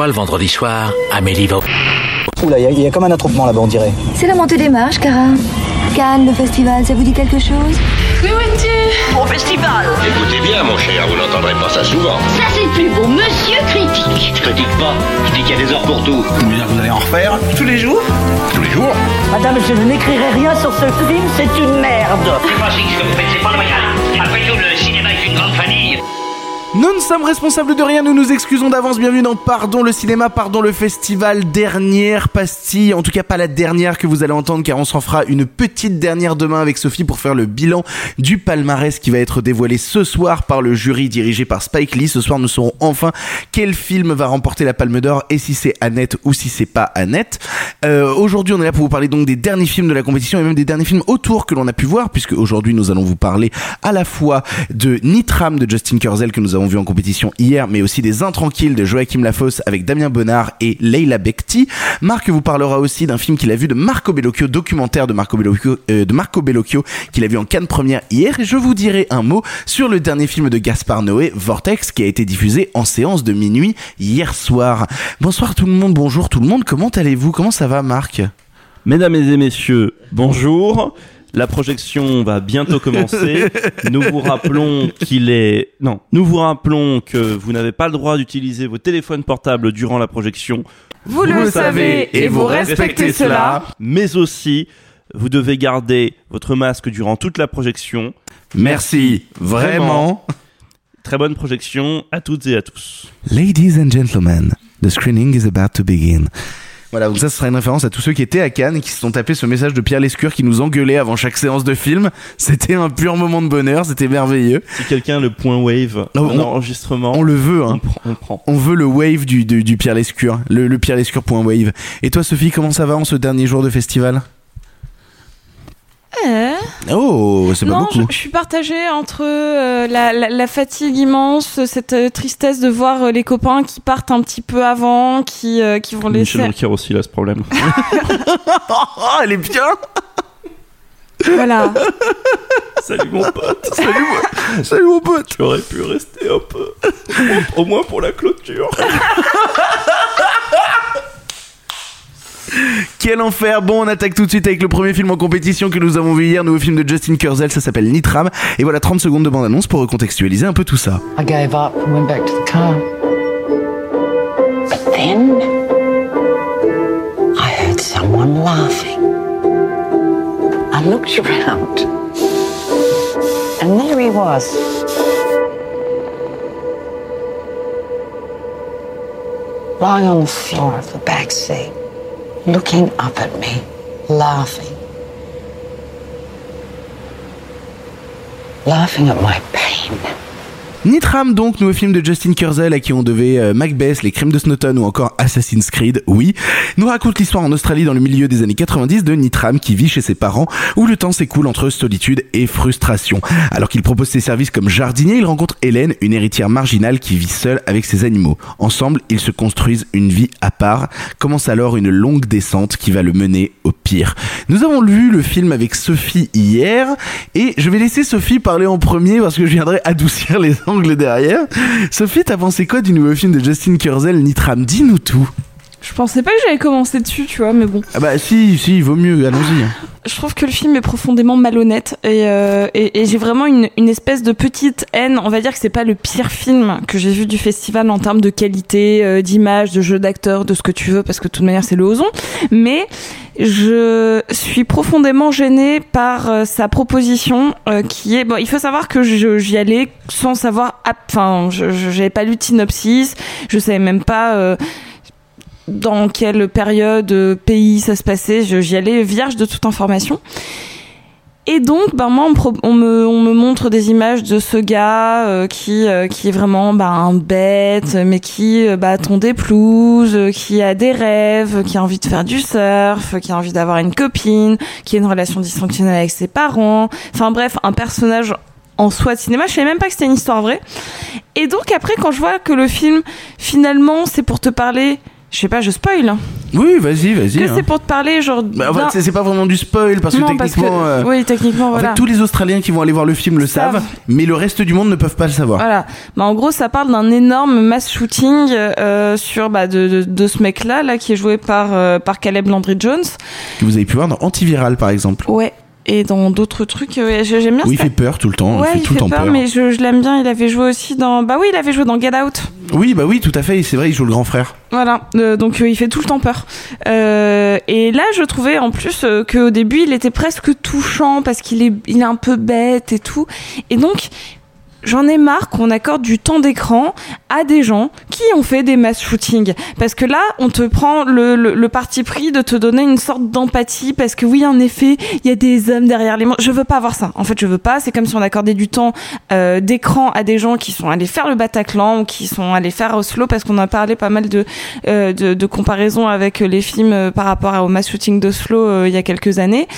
fois, le vendredi soir, Amélie va... Oula, il y, a comme un attroupement là-bas, on dirait. C'est la montée des marches, Cara. Cannes, le festival, ça vous dit quelque chose? Oui, Au festival Écoutez bien, mon cher, vous n'entendrez pas ça souvent. Ça, c'est le plus beau, monsieur critique. Je critique pas, je dis qu'il y a des heures pour tout. Vous allez en refaire? Tous les jours? Tous les jours Madame, je n'écrirai rien sur ce film, c'est une merde. C'est pas ce que vous faites, c'est pas normal. Après tout, le cinéma est une grande famille. Nous ne sommes responsables de rien, nous nous excusons d'avance. Bienvenue dans Pardon le cinéma, pardon le festival. Dernière pastille, en tout cas pas la dernière que vous allez entendre car on s'en fera une petite dernière demain avec Sophie pour faire le bilan du palmarès qui va être dévoilé ce soir par le jury dirigé par Spike Lee. Ce soir nous saurons enfin quel film va remporter la Palme d'Or et si c'est Annette ou si c'est pas Annette. Euh, aujourd'hui on est là pour vous parler donc des derniers films de la compétition et même des derniers films autour que l'on a pu voir puisque aujourd'hui nous allons vous parler à la fois de Nitram de Justin Kurzel que nous avons vu en compétition hier, mais aussi des Intranquilles de Joachim Lafosse avec Damien Bonnard et Leila Bekti. Marc vous parlera aussi d'un film qu'il a vu de Marco Bellocchio, documentaire de Marco Bellocchio, euh, de Marco Bellocchio qu'il a vu en Cannes première hier. Et je vous dirai un mot sur le dernier film de Gaspard Noé, Vortex, qui a été diffusé en séance de minuit hier soir. Bonsoir tout le monde, bonjour tout le monde. Comment allez-vous? Comment ça va, Marc? Mesdames et messieurs, bonjour. La projection va bientôt commencer. nous vous rappelons qu'il est non, nous vous rappelons que vous n'avez pas le droit d'utiliser vos téléphones portables durant la projection. Vous, le, savez et vous respectez cela. Mais aussi, vous devez garder votre masque durant toute la projection. Merci, vraiment. Très bonne projection à toutes et à tous. Ladies and gentlemen, the screening is about to begin. Voilà, donc ça, ce sera une référence à tous ceux qui étaient à Cannes et qui se sont tapés ce message de Pierre Lescure qui nous engueulait avant chaque séance de film. C'était un pur moment de bonheur, c'était merveilleux. Si quelqu'un le point wave Non, en on- enregistrement, On le veut, on, hein. prend- on prend. On veut le wave du, du, du Pierre Lescure, le, le Pierre Lescure point wave. Et toi, Sophie, comment ça va en ce dernier jour de festival? Eh Oh, c'est pas Non, je, beaucoup. je suis partagée entre euh, la, la- la fatigue immense, cette euh, tristesse de voir euh, les copains qui partent un petit peu avant, qui, euh, qui vont laisser. Michel Drucker aussi a ce problème. Oh, elle est bien Voilà. Salut mon pote. Salut, moi. Salut mon pote Tu aurais pu rester un peu. Au moins pour la clôture. Quel enfer Bon, on attaque tout de suite avec le premier film en compétition que nous avons vu hier, nouveau film de Justin Kurzel, ça s'appelle Nitram. Et voilà 30 secondes de bande-annonce pour recontextualiser un peu tout ça. I gave up and went back to the car. But then I heard someone laughing. I looked around and there he was. Lying on the floor of the back seat, looking up at me, laughing. Laughing at my. Nitram donc, nouveau film de Justin Kurzel à qui on devait euh, Macbeth, Les Crimes de Snowton ou encore Assassin's Creed, oui, nous raconte l'histoire en Australie dans le milieu des années 90 de Nitram qui vit chez ses parents où le temps s'écoule entre solitude et frustration. Alors qu'il propose ses services comme jardinier, il rencontre Hélène, une héritière marginale qui vit seule avec ses animaux. Ensemble, ils se construisent une vie à part. Commence alors une longue descente qui va le mener au pire. Nous avons vu le film avec Sophie hier et je vais laisser Sophie parler en premier parce que je viendrai adoucir les Sophie, t'as pensé quoi du nouveau film de Justin Kurzel, Nitram? Dis-nous tout. Je pensais pas que j'allais commencer dessus, tu vois, mais bon. Ah bah si, si, il vaut mieux, allons-y. Je trouve que le film est profondément malhonnête et, euh, et, et j'ai vraiment une, une espèce de petite haine. On va dire que c'est pas le pire film que j'ai vu du festival en termes de qualité, euh, d'image, de jeu d'acteur, de ce que tu veux, parce que de toute manière c'est le Ozon. Mais je suis profondément gênée par euh, sa proposition qui est bon. Il faut savoir que j'y allais sans savoir. ap- Enfin, je- j'avais pas lu de synopsis, je savais même pas. Dans quelle période, euh, pays ça se passait. J'y allais vierge de toute information. Et donc, ben moi, on me, montre des images de ce gars euh, qui, euh, qui est vraiment ben, un bête, mais qui euh, bah, des pelouses, qui a des rêves, qui a envie de faire du surf, qui a envie d'avoir une copine, qui a une relation dysfonctionnelle avec ses parents. Enfin bref, un personnage en soi de cinéma. Je savais même pas que c'était une histoire vraie. Et donc après, quand je vois que le film, finalement, c'est pour te parler, je sais pas, je spoil. hein. Oui, vas-y, vas-y. Que hein. c'est pour te parler, genre. Bah, en fait, c'est- c'est pas vraiment du spoil parce que Non, parce que- techniquement. euh, oui, techniquement, En voilà. fait, tous les Australiens qui vont aller voir le film le savent, Savent. mais le reste du monde ne peuvent pas le savoir. Voilà. Bah, en gros, ça parle d'un énorme mass shooting euh, sur bah, de, de, de ce mec-là, là, qui est joué par, euh, par Caleb Landry Jones. Que vous avez pu voir dans Antiviral par exemple. Ouais. Et dans d'autres trucs, euh, j'ai- j'aime bien Où il ça. fait peur tout le temps. Ouais, il fait tout le temps peur. mais je, je l'aime bien. Il avait joué aussi dans. Bah oui, il avait joué dans Get Out. Oui, bah oui, tout à fait. C'est vrai, il joue le grand frère. Voilà, Euh, donc euh, il fait tout le temps peur. Euh, et là, je trouvais en plus qu'au début, il était presque touchant parce qu'il est, il est un peu bête et tout. Et donc, j'en ai marre qu'on accorde du temps d'écran à des gens qui ont fait des mass shootings. Parce que là, on te prend le, le, le parti pris de te donner une sorte d'empathie parce que oui, en effet, il y a des hommes derrière les. Je veux pas avoir ça. En fait, je veux pas. C'est comme si on accordait du temps euh, d'écran à des gens qui sont allés faire le Bataclan ou qui sont allés faire Oslo parce qu'on a parlé pas mal de, euh, de, de comparaisons avec les films euh, par rapport au mass shooting d'Oslo euh, il y a quelques années,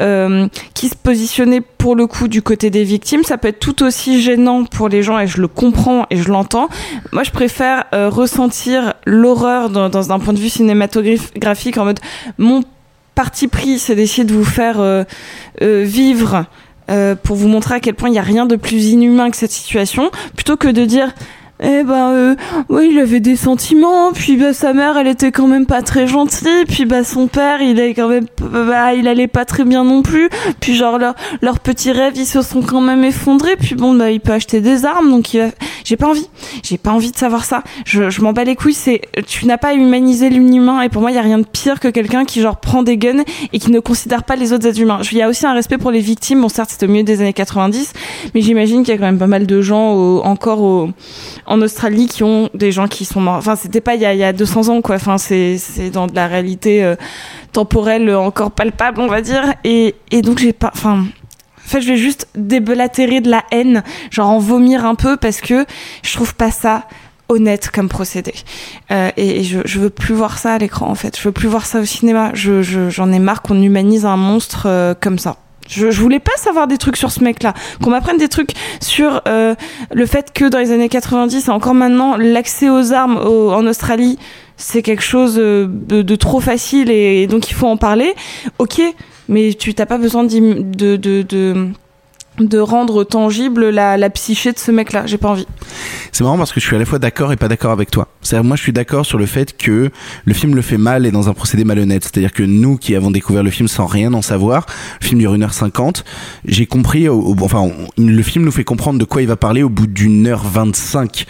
euh, qui se positionnaient pour le coup du côté des victimes. Ça peut être tout aussi gênant pour les gens et je le comprends et je l'entends. Moi, je préfère euh, ressentir l'horreur dans, un point de vue cinématographique en mode mon parti pris, c'est d'essayer de vous faire euh, euh, vivre pour vous montrer à quel point il n'y a rien de plus inhumain que cette situation, plutôt que de dire eh ben euh, oui il avait des sentiments puis bah sa mère elle était quand même pas très gentille puis bah son père il est quand même bah il allait pas très bien non plus puis genre leur- leurs petits rêves ils se sont quand même effondrés puis bon bah il peut acheter des armes donc il va... j'ai pas envie j'ai pas envie de savoir ça. Je, je m'en bats les couilles c'est tu n'as pas humanisé l'inhumain et pour moi il y a rien de pire que quelqu'un qui genre prend des guns et qui ne considère pas les autres êtres humains. Il y a aussi un respect pour les victimes bon certes c'était au milieu des années 90 mais j'imagine qu'il y a quand même pas mal de gens au- encore au, en Australie qui ont des gens qui sont morts. Enfin, c'était pas il y a, y a 200 ans, quoi. Enfin, c'est, dans de la réalité euh, temporelle euh, encore palpable, on va dire. Et, et donc, j'ai pas. Enfin. En fait, je vais juste déblatérer de la haine, genre en vomir un peu, parce que je trouve pas ça honnête comme procédé. Euh, et et je, je veux plus voir ça à l'écran, en fait. Je veux plus voir ça au cinéma. Je, je- j'en ai marre qu'on humanise un monstre euh, comme ça. Je, je voulais pas savoir des trucs sur ce mec-là, qu'on m'apprenne des trucs sur euh, le fait que dans les années 90 et encore maintenant, l'accès aux armes au- en Australie, c'est quelque chose euh, de, de trop facile et, donc il faut en parler. Ok, mais tu t'as pas besoin de, de, de, de rendre tangible la, la psyché de ce mec-là. J'ai pas envie. C'est marrant parce que je suis à la fois d'accord et pas d'accord avec toi. C'est-à-dire, moi, je suis d'accord sur le fait que le film le fait mal et dans un procédé malhonnête. C'est-à-dire que nous, qui avons découvert le film sans rien en savoir, le film dure 1h50, j'ai compris, au- enfin, le film nous fait comprendre de quoi il va parler au bout d'une heure 25.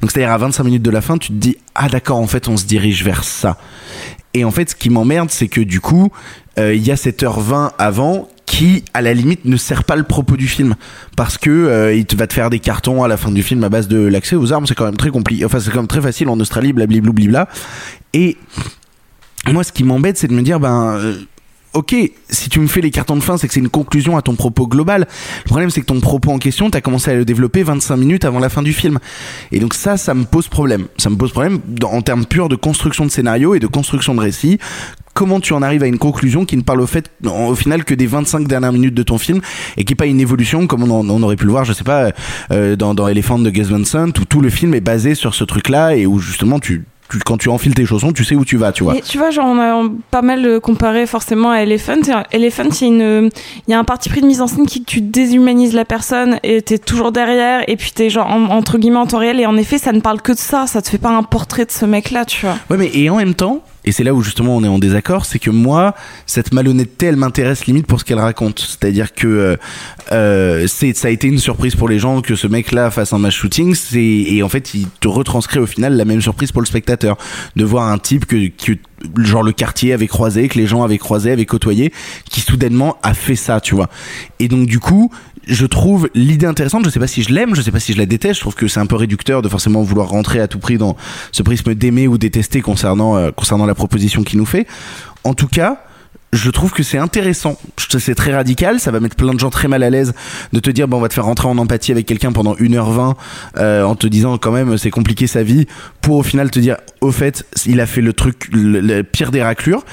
Donc, c'est-à-dire à 25 minutes de la fin, tu te dis, ah d'accord, en fait, on se dirige vers ça. Et en fait, ce qui m'emmerde, c'est que du coup, euh, il y a cette heure 20 avant qui, à la limite, ne sert pas le propos du film. Parce que euh, il te va te faire des cartons à la fin du film à base de l'accès aux armes, c'est quand même très compliqué. Enfin, c'est quand même très facile en Australie, blablabla. Et moi, ce qui m'embête, c'est de me dire, ben. Ok, si tu me fais les cartons de fin, c'est que c'est une conclusion à ton propos global. Le problème, c'est que ton propos en question, t'as commencé à le développer 25 minutes avant la fin du film. Et donc ça, ça me pose problème. Ça me pose problème en termes purs de construction de scénario et de construction de récit. Comment tu en arrives à une conclusion qui ne parle au fait, au final, que des 25 dernières minutes de ton film et qui est pas une évolution comme on aurait pu le voir, je sais pas, euh, dans, dans Elephant de Gus Van Sant, où tout le film est basé sur ce truc-là et où justement tu, tu- quand tu enfiles tes chaussons, tu sais où tu vas, tu vois. Et tu vois, genre, on a pas mal euh, comparé forcément à Elephant. Elephant, il y, il y a un parti pris de mise en scène qui tu déshumanises la personne et t'es toujours derrière et puis t'es genre en- entre guillemets en temps réel et en effet ça ne parle que de ça, ça te fait pas un portrait de ce mec-là, tu vois. Ouais, mais et en même temps, et c'est là où justement on est en désaccord, c'est que moi, cette malhonnêteté, elle m'intéresse limite pour ce qu'elle raconte. C'est-à-dire que euh, euh, c'est, ça a été une surprise pour les gens que ce mec-là fasse un match shooting, c'est, et en fait, il te retranscrit au final la même surprise pour le spectateur. De voir un type que, que genre le quartier avait croisé, que les gens avaient croisé, avaient côtoyé, qui soudainement a fait ça, tu vois. Et donc du coup, je trouve l'idée intéressante. Je sais pas si je l'aime, je sais pas si je la déteste. Je trouve que c'est un peu réducteur de forcément vouloir rentrer à tout prix dans ce prisme d'aimer ou détester concernant euh, concernant la proposition qu'il nous fait. En tout cas. Je trouve que c'est intéressant. C'est très radical. Ça va mettre plein de gens très mal à l'aise de te dire, bon, on va te faire rentrer en empathie avec quelqu'un pendant 1h20 euh, en te disant quand même c'est compliqué sa vie pour au final te dire, au fait, il a fait le truc, le, le pire des raclures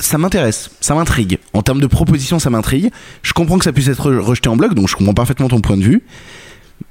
ça m'intéresse, ça m'intrigue. En termes de proposition, ça m'intrigue. Je comprends que ça puisse être re- rejeté en bloc, donc je comprends parfaitement ton point de vue.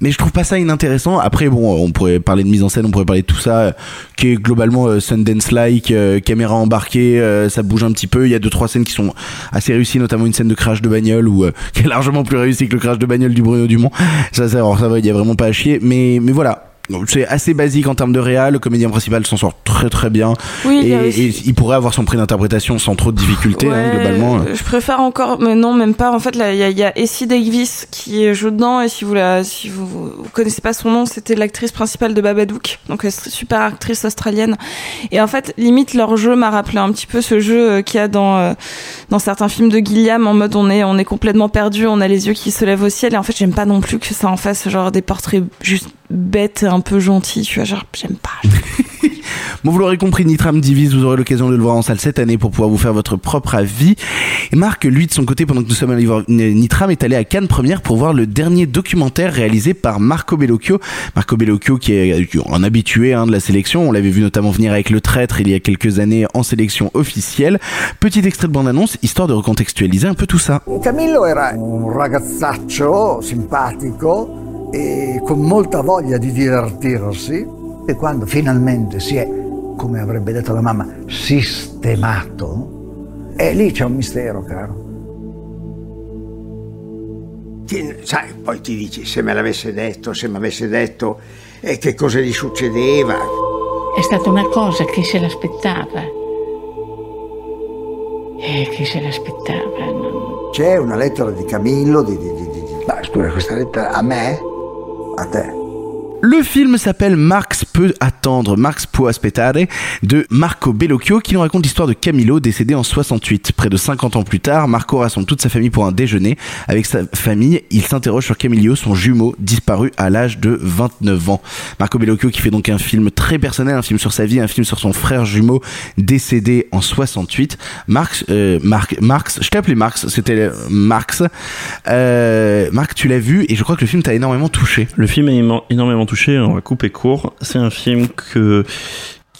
mais je trouve pas ça inintéressant. Après, bon, on pourrait parler de mise en scène, on pourrait parler de tout ça, euh, qui est globalement euh, Sundance-like, euh, caméra embarquée, euh, ça bouge un petit peu. Il y a deux trois scènes qui sont assez réussies, notamment une scène de crash de bagnole euh, qui est largement plus réussie que le crash de bagnole du Bruno Dumont. Ça, ça, alors, ça va, il y a vraiment pas à chier. Mais, mais voilà. C'est assez basique en termes de réal. Le comédien principal s'en sort très très bien. Oui, et, aussi- et il pourrait avoir son prix d'interprétation sans trop de difficultés, hein, globalement. Je préfère encore, mais non, même pas. En fait, il y a, il y a Essie Davis qui joue dedans, et si vous la, si vous, vous connaissez pas son nom, c'était l'actrice principale de Babadook, donc super actrice australienne. Et en fait, limite leur jeu m'a rappelé un petit peu ce jeu euh, qu'il y a dans euh, dans certains films de Gilliam, en mode on est on est complètement perdu, on a les yeux qui se lèvent au ciel, et en fait, j'aime pas non plus que ça en fasse genre des portraits juste bêtes, et un peu gentils, tu vois, genre j'aime pas. Bon, vous l'aurez compris, Nitram divise, vous aurez l'occasion de le voir en salle cette année pour pouvoir vous faire votre propre avis. Et Marc, lui, de son côté, pendant que nous sommes allés voir Nitram, est allé à Cannes Première pour voir le dernier documentaire réalisé par Marco Bellocchio. Marco Bellocchio, qui est un habitué hein, de la sélection, on l'avait vu notamment venir avec Le Traître il y a quelques années en sélection officielle. Petit extrait de bande-annonce, histoire de recontextualiser un peu tout ça. Camillo era un ragazzaccio simpatico e con molta voglia di divertirsi e quando finalmente si è, come avrebbe detto la mamma, sistemato, e lì c'è un mistero, caro. Ti- sai, poi ti dici se me l'avesse detto, se mi avesse detto e che cosa gli succedeva. È stata una cosa che se l'aspettava. E chi se l'aspettava? non- C'è una lettera di Camillo, di, di, di- di- Ma scusa, questa lettera a me? Le film s'appelle Marx attendre, Marx può aspettare, de Marco Bellocchio, qui nous raconte l'histoire de Camillo, décédé en 68. Près de 50 ans plus tard, Marco rassemble toute sa famille pour un déjeuner. Avec sa famille, il s'interroge sur Camillo, son jumeau, disparu à l'âge de 29 ans. Marco Bellocchio qui fait donc un film très personnel, un film sur sa vie, un film sur son frère jumeau, décédé en 68. Marx, euh, Marc, Marx, je t'ai appelé Marx, c'était Marx. Euh, Marc, tu l'as vu et je crois que le film t'a énormément touché. Le film est énormément touché, on va couper court. C'est un film que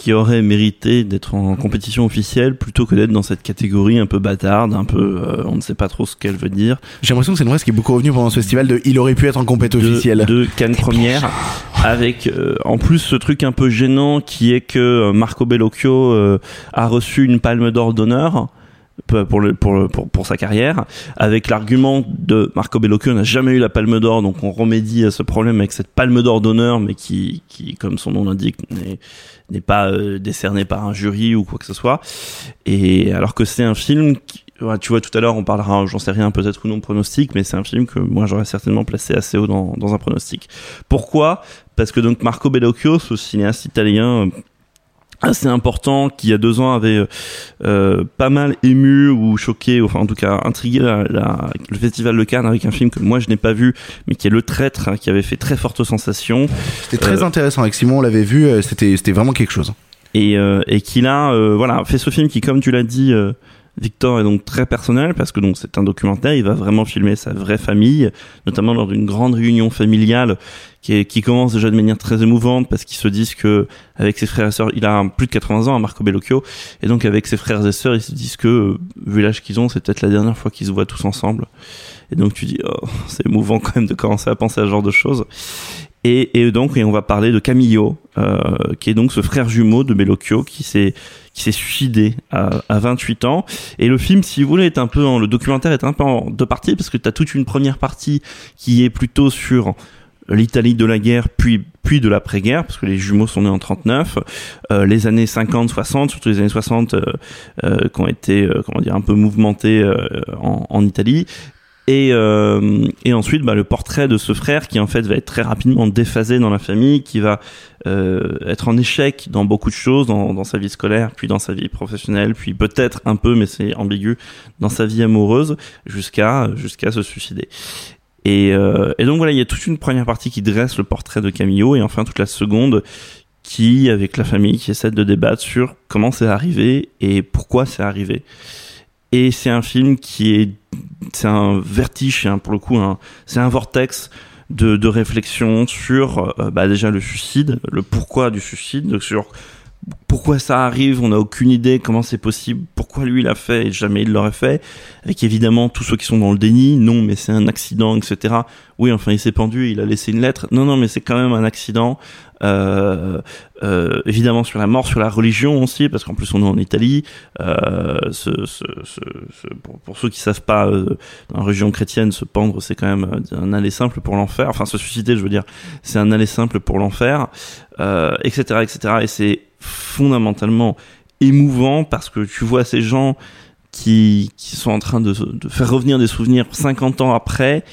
qui aurait mérité d'être en compétition officielle plutôt que d'être dans cette catégorie un peu bâtarde, un peu euh, on ne sait pas trop ce qu'elle veut dire. J'ai l'impression que c'est une phrase qui est beaucoup revenue pendant ce festival de il aurait pu être en de, officielle. de Cannes première avec euh, en plus ce truc un peu gênant qui est que euh, Marco Bellocchio euh, a reçu une palme d'or d'honneur pour, pour, pour, pour, sa carrière avec l'argument de Marco Bellocchio n'a jamais eu la palme d'or donc on remédie à ce problème avec cette palme d'or d'honneur mais qui, qui comme son nom l'indique n'est pas euh, décerné par un jury ou quoi que ce soit. Et alors que c'est un film qui, tu vois tout à l'heure on parlera j'en sais rien peut-être ou non pronostic mais c'est un film que moi j'aurais certainement placé assez haut dans, dans un pronostic. Pourquoi? Parce que donc Marco Bellocchio ce cinéaste italien assez important qui il y a deux ans avait euh, pas mal ému ou choqué enfin en tout cas intrigué la- la- le festival de Cannes avec un film que moi je n'ai pas vu mais qui est Le Traître hein, qui avait fait très forte sensation C'était très Euh, intéressant avec Simon, on l'avait vu, euh, c'était c'était vraiment quelque chose. et, euh, et qu'il a euh, voilà fait ce film qui comme tu l'as dit euh, Victor est donc très personnel parce que donc c'est un documentaire il va vraiment filmer sa vraie famille notamment lors d'une grande réunion familiale qui, est- qui commence déjà de manière très émouvante parce qu'ils se disent que avec ses frères et sœurs il a plus de 80 ans hein, Marco Bellocchio. Et donc avec ses frères et sœurs ils se disent que euh, vu l'âge qu'ils ont c'est peut-être la dernière fois qu'ils se voient tous ensemble. Et donc tu dis oh, c'est émouvant quand même de commencer à penser à ce genre de choses. Et, et donc, et on va parler de Camillo, euh, qui est donc ce frère jumeau de Bellocchio, qui s'est qui s'est suicidé à, à 28 ans. Et le film, si vous voulez, est un peu en, le documentaire est un peu en deux parties, parce que tu as toute une première partie qui est plutôt sur l'Italie de la guerre, puis puis de l'après-guerre, parce que les jumeaux sont nés en 39, euh, les années 50, 60, surtout les années 60, euh, euh, qui ont été, euh, comment dire, un peu mouvementées euh, en, en Italie. Et, euh, et ensuite, bah, le portrait de ce frère qui en fait va être très rapidement déphasé dans la famille, qui va être en échec dans beaucoup de choses, dans, dans sa vie scolaire, puis dans sa vie professionnelle, puis peut-être un peu, mais c'est ambigu, dans sa vie amoureuse, jusqu'à jusqu'à se suicider. Et, euh, et donc voilà, il y a toute une première partie qui dresse le portrait de Camillo, et enfin toute la seconde qui, avec la famille, qui essaie de débattre sur comment c'est arrivé et pourquoi c'est arrivé. Et c'est un film qui est, c'est un vertige, hein, pour le coup, un- c'est un vortex de, de réflexion sur, euh, bah, déjà le suicide, le pourquoi du suicide, sur pourquoi ça arrive, on n'a aucune idée comment c'est possible, pourquoi lui l'a fait et jamais il l'aurait fait. Avec évidemment tous ceux qui sont dans le déni, non mais c'est un accident, etc. Oui, enfin il s'est pendu, il a laissé une lettre. Non, non, mais c'est quand même un accident. Euh, euh, évidemment sur la mort, sur la religion aussi, parce qu'en plus on est en Italie. Euh, ce, ce, ce, pour, pour, ceux qui savent pas, euh, dans la religion chrétienne, se pendre, c'est quand même euh, un aller simple pour l'enfer. Enfin, se suicider, je veux dire, c'est un aller simple pour l'enfer, etc., etc. Et c'est fondamentalement émouvant parce que tu vois ces gens qui, qui sont en train de, faire revenir des souvenirs 50 ans après,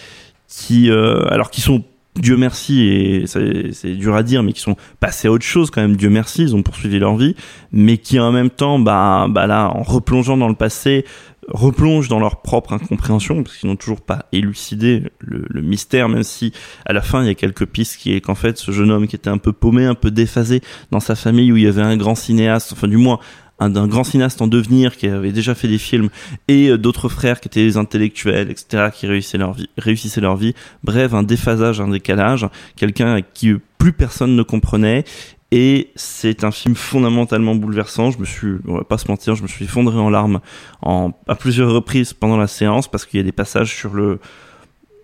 qui, euh, alors qu'ils sont Dieu merci, et c'est dur à dire, mais qui sont passés à autre chose quand même, Dieu merci, ils ont poursuivi leur vie, mais qui en même temps, bah, bah là, en replongeant dans le passé, replongent dans leur propre incompréhension, parce qu'ils n'ont toujours pas élucidé le, le, mystère, même si à la fin il y a quelques pistes qui est qu'en fait ce jeune homme qui était un peu paumé, un peu déphasé dans sa famille où il y avait un grand cinéaste, enfin du moins un grand cinéaste en devenir qui avait déjà fait des films et euh, d'autres frères qui étaient des intellectuels, etc., qui réussissaient leur vie, réussissaient leur vie. Bref, un déphasage, un décalage, quelqu'un qui plus personne ne comprenait. Et c'est un film fondamentalement bouleversant. Je me suis, on va pas se mentir, je me suis effondré en larmes en, à plusieurs reprises pendant la séance parce qu'il y a des passages sur le,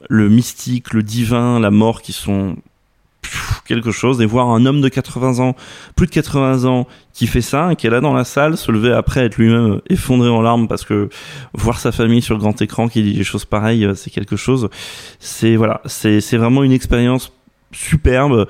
le mystique, le divin, la mort qui sont quelque chose et voir un homme de 80 ans, plus de 80 ans, qui fait ça qui est là dans la salle, se lever après être lui-même effondré en larmes parce que voir sa famille sur grand écran qui dit des choses pareilles, c'est quelque chose. C'est voilà, c'est c'est vraiment une expérience superbe.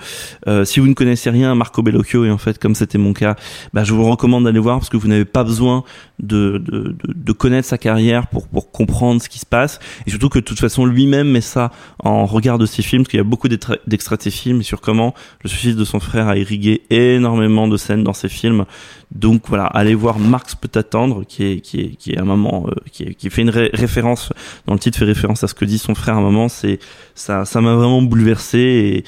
Euh, si vous ne connaissez rien Marco Bellocchio, et en fait comme c'était mon cas, bah, je vous recommande d'aller voir parce que vous n'avez pas besoin de, de, de, de, connaître sa carrière pour, pour comprendre ce qui se passe. Et surtout que de toute façon lui-même met ça en regard de ses films, parce qu'il y a beaucoup d'extraits de ses films sur comment le suicide de son frère a irrigué énormément de scènes dans ses films. Donc voilà, allez voir Marx peut attendre, qui est qui est qui est un moment euh, qui, qui fait une référence dans le titre fait référence à ce que dit son frère à un moment. C'est ça ça m'a vraiment bouleversé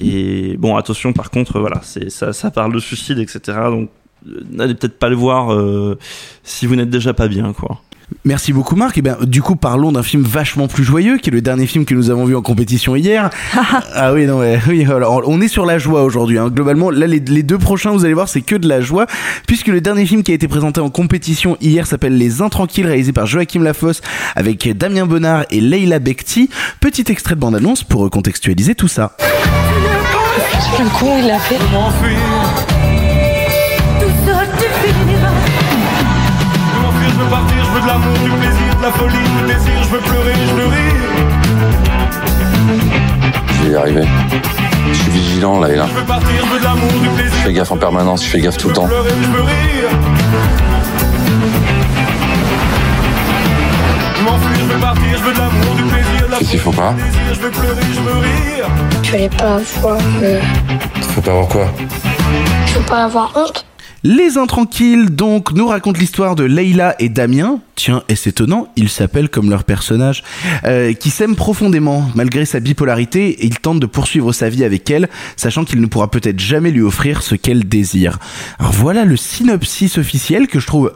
et, et bon attention par contre voilà c'est ça ça parle de suicide etc. Donc n'allez peut-être pas le voir euh, si vous n'êtes déjà pas bien quoi. Merci beaucoup Marc. Et ben du coup parlons d'un film vachement plus joyeux qui est le dernier film que nous avons vu en compétition hier. ah oui non ouais, oui alors on est sur la joie aujourd'hui. Hein. Globalement là les, les, deux prochains vous allez voir c'est que de la joie puisque le dernier film qui a été présenté en compétition hier s'appelle Les Intranquilles réalisé par Joachim Lafosse avec Damien Bonnard et Leila Bekti. Petit extrait de bande annonce pour recontextualiser tout ça. C'est un con il a fait? L'amour, du plaisir, de la folie, du désir, je veux pleurer, je veux rire. Je vais y arriver. Je suis vigilant là et là. Je veux partir, je veux de l'amour, du plaisir. Je fais gaffe en permanence, je fais gaffe tout le temps. Je veux pleurer, je veux rire. Je m'enfuis, je veux partir, je veux de l'amour, du plaisir, de la Qu'est-ce qu'il faut pas Je veux pleurer, je veux rire. Tu allais pas avoir. Euh... Faut pas avoir quoi? Je veux pas avoir honte? Les Intranquilles, donc, nous racontent l'histoire de Leila et Damien. Tiens, est-ce étonnant Ils s'appellent comme leur personnage. Euh, qui s'aiment profondément. Malgré sa bipolarité, et il tente de poursuivre sa vie avec elle, sachant qu'il ne pourra peut-être jamais lui offrir ce qu'elle désire. Alors voilà le synopsis officiel que je trouve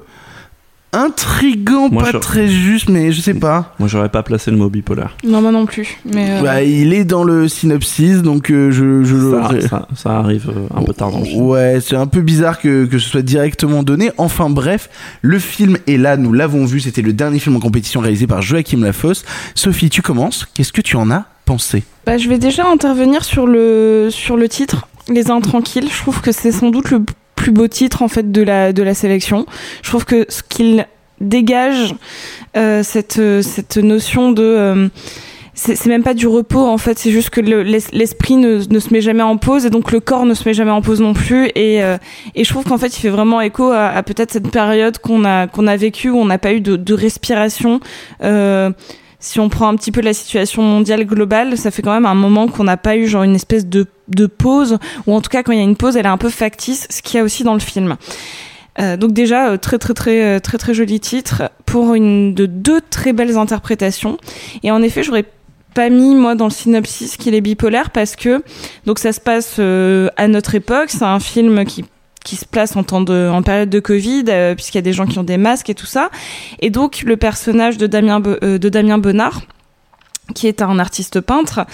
intrigant, moi, pas je... très juste, mais je sais pas. Moi, j'aurais pas placé le mot bipolaire. Non, moi non plus. Mais euh... bah, il est dans le synopsis, donc euh, je, je ça, ça, ça, arrive euh, un peu tard dans le film. Ouais, c'est un peu bizarre que, que ce soit directement donné. Enfin bref, le film est là, nous l'avons vu. C'était le dernier film en compétition réalisé par Joachim Lafosse. Sophie, tu commences. Qu'est-ce que tu en as pensé? Bah, je vais déjà intervenir sur le sur le titre. Les Intranquilles, je trouve que c'est sans doute le plus beau titre en fait de la de la sélection. Je trouve que ce qu'il dégage euh, cette cette notion de euh, c'est même pas du repos en fait c'est juste que l'esprit le, ne, ne, se met jamais en pause et donc le corps ne se met jamais en pause non plus et euh, et je trouve qu'en fait il fait vraiment écho à, à peut-être cette période qu'on a qu'on a vécu où on n'a pas eu de, de respiration euh, si on prend un petit peu la situation mondiale globale, ça fait quand même un moment qu'on n'a pas eu genre une espèce de, de pause, ou en tout cas quand il y a une pause, elle est un peu factice, ce qu'il y a aussi dans le film. Euh, donc déjà euh, très très très très très joli titre pour une de deux très belles interprétations. Et en effet, j'aurais pas mis moi dans le synopsis qu'il est bipolaire parce que donc ça se passe euh, à notre époque. C'est un film qui qui se place en temps de en période de Covid euh, puisqu'il y a des gens qui ont des masques et tout ça. Et donc le personnage de Damien Be euh, de Damien Bonnard qui est un artiste peintre